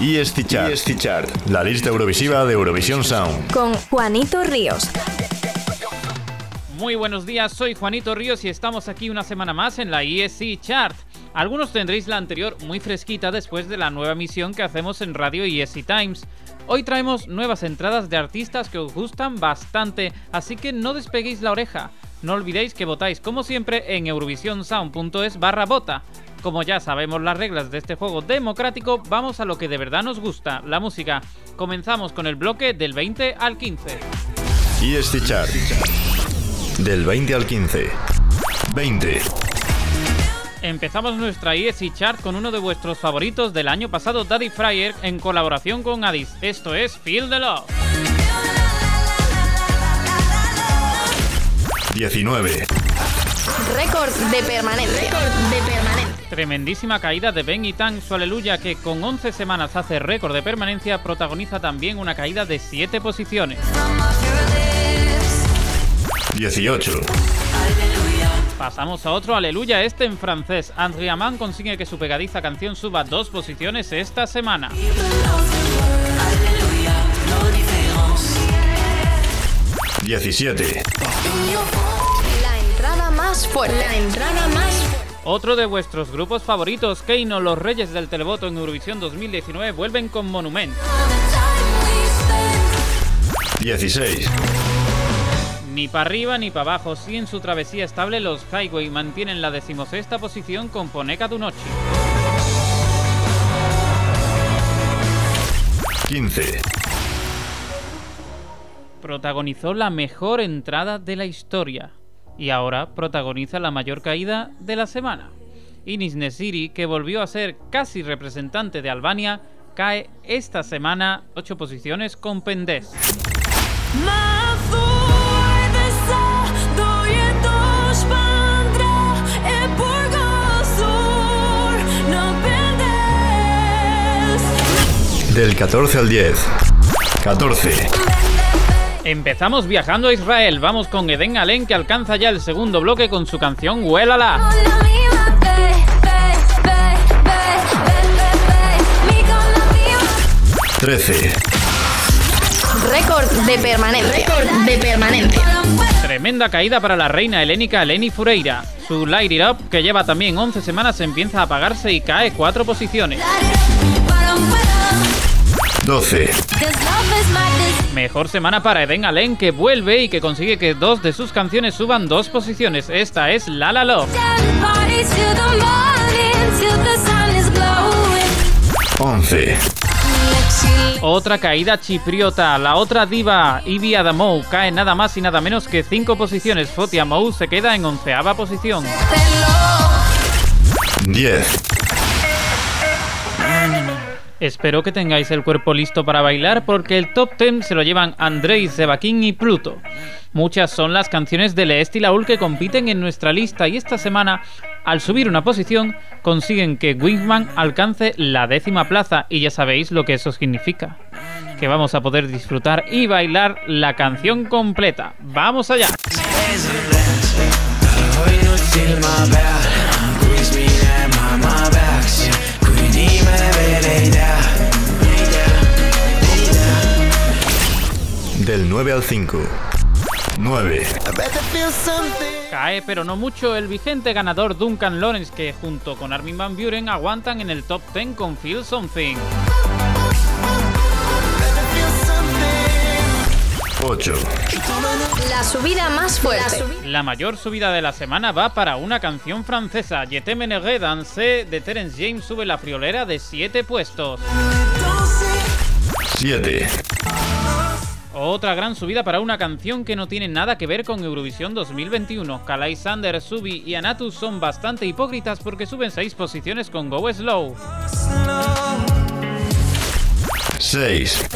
ESC Chart. La lista eurovisiva de Eurovisión Sound. Con Juanito Ríos. Muy buenos días, soy Juanito Ríos y estamos aquí una semana más en la ESC Chart. Algunos tendréis la anterior muy fresquita después de la nueva emisión que hacemos en Radio ESC Times. Hoy traemos nuevas entradas de artistas que os gustan bastante, así que no despeguéis la oreja. No olvidéis que votáis como siempre en eurovisionsound.es barra vota. Como ya sabemos las reglas de este juego democrático, vamos a lo que de verdad nos gusta, la música. Comenzamos con el bloque del 20 al 15. ESC Chart. Del 20 al 15. 20. Empezamos nuestra ESC Chart con uno de vuestros favoritos del año pasado, Daddy Fryer, en colaboración con Addis. Esto es Feel the Love. 19. Récord de permanencia. Récord de permanencia. Tremendísima caída de Ben y Tang, su aleluya, que con 11 semanas hace récord de permanencia, protagoniza también una caída de 7 posiciones. 18. Pasamos a otro aleluya, este en francés. Andrea Mann consigue que su pegadiza canción suba dos posiciones esta semana. 17. La entrada más fuerte. La entrada más fuerte. Otro de vuestros grupos favoritos, Keino, los Reyes del Televoto en Eurovisión 2019, vuelven con Monument. 16. Ni para arriba ni para abajo, si en su travesía estable los Highway mantienen la decimosexta posición con Poneka Dunochi. 15. Protagonizó la mejor entrada de la historia y ahora protagoniza la mayor caída de la semana. Inis Nesiri, que volvió a ser casi representante de Albania, cae esta semana 8 posiciones con Pendes. Del 14 al 10. 14. Empezamos viajando a Israel, vamos con Eden Allen que alcanza ya el segundo bloque con su canción Huélala. 13. Récord de permanencia. Récord de permanencia. Tremenda caída para la reina helénica Eleni Fureira. Su Light It Up, que lleva también 11 semanas, empieza a apagarse y cae 4 posiciones. 12. Mejor semana para Eden Allen, que vuelve y que consigue que dos de sus canciones suban dos posiciones. Esta es La La Love. 11. Otra caída chipriota. La otra diva, Ivy Adamou, cae nada más y nada menos que 5 posiciones. Fotia Mou se queda en onceava posición. 10. Espero que tengáis el cuerpo listo para bailar porque el top 10 se lo llevan Andrei, Zebakin y Pluto. Muchas son las canciones de Leest y Laul que compiten en nuestra lista y esta semana, al subir una posición, consiguen que Wingman alcance la décima plaza y ya sabéis lo que eso significa. Que vamos a poder disfrutar y bailar la canción completa. ¡Vamos allá! 9 al 5. 9. Cae, pero no mucho, el vigente ganador Duncan Lawrence, que junto con Armin Van Buren aguantan en el top 10 con Feel Something. 8. La subida más fuerte. La mayor subida de la semana va para una canción francesa. Je te menerai danse de Terence James sube la friolera de 7 puestos. 7. Otra gran subida para una canción que no tiene nada que ver con Eurovisión 2021. Kalai Sander, Subi y Anatus son bastante hipócritas porque suben 6 posiciones con Go Slow. 6.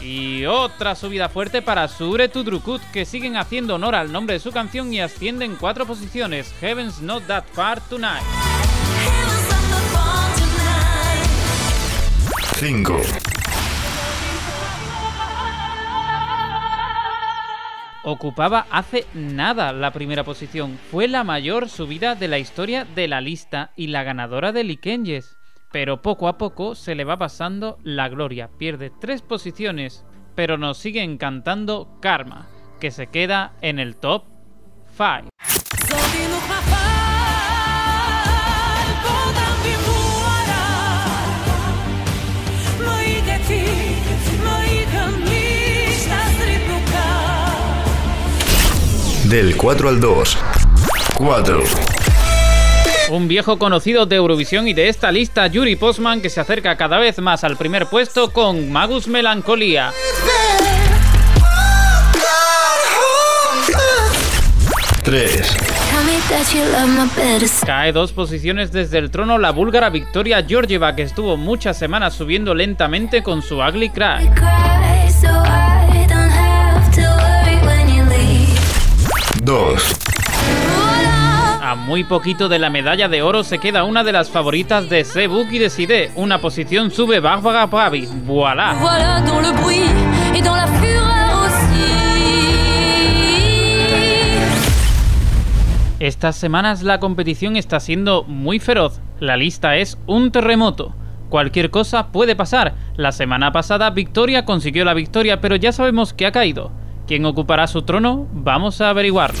Y otra subida fuerte para Sure Tudrukut, que siguen haciendo honor al nombre de su canción y ascienden 4 posiciones. Heaven's Not That Far Tonight. 5. Ocupaba hace nada la primera posición. Fue la mayor subida de la historia de la lista y la ganadora de Likenjes. pero poco a poco se le va pasando la gloria. Pierde tres posiciones, pero nos sigue encantando Karma, que se queda en el top 5. Del 4 al 2. 4. Un viejo conocido de Eurovisión y de esta lista, Yuri Postman, que se acerca cada vez más al primer puesto con Magus Melancolía. 3. Cae dos posiciones desde el trono la búlgara Victoria Georgieva, que estuvo muchas semanas subiendo lentamente con su Ugly Cry. 2. A muy poquito de la medalla de oro se queda una de las favoritas de Sebuk y de Side. Una posición sube Barbara Pravi. ¡Voilà! Voilà dans le bruit et dans la fureur aussi. Estas semanas la competición está siendo muy feroz. La lista es un terremoto. Cualquier cosa puede pasar. La semana pasada Victoria consiguió la victoria, pero ya sabemos que ha caído. ¿Quién ocupará su trono? Vamos a averiguarlo.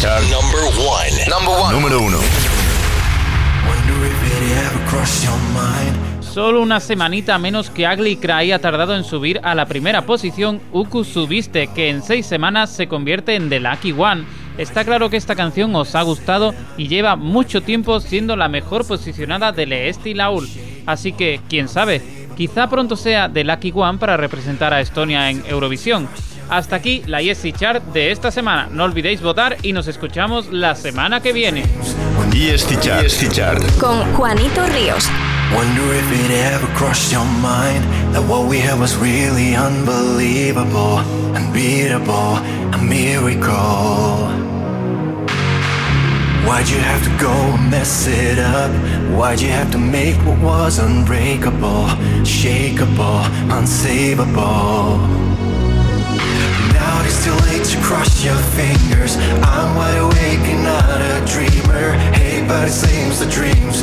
Chart. Number 1. Number 1. Número 1. Solo una semanita menos que Ugly Cry ha tardado en subir a la primera posición Uku Subiste, que en seis semanas se convierte en The Lucky One. Está claro que esta canción os ha gustado y lleva mucho tiempo siendo la mejor posicionada del Este y Laul. Así que, quién sabe, quizá pronto sea The Lucky One para representar a Estonia en Eurovisión. Hasta aquí la ESC Chart de esta semana. No olvidéis votar y nos escuchamos la semana que viene. ESC Chart. ESC Chart. Con Juanito Ríos. Wonder if it ever crossed your mind that what we had was really unbelievable, unbeatable, a miracle. Why'd you have to go and mess it up? Why'd you have to make what was unbreakable, shakeable, unsavable? Now it's too late to cross your fingers. I'm wide awake and not a dreamer. Hey, but it seems the dreams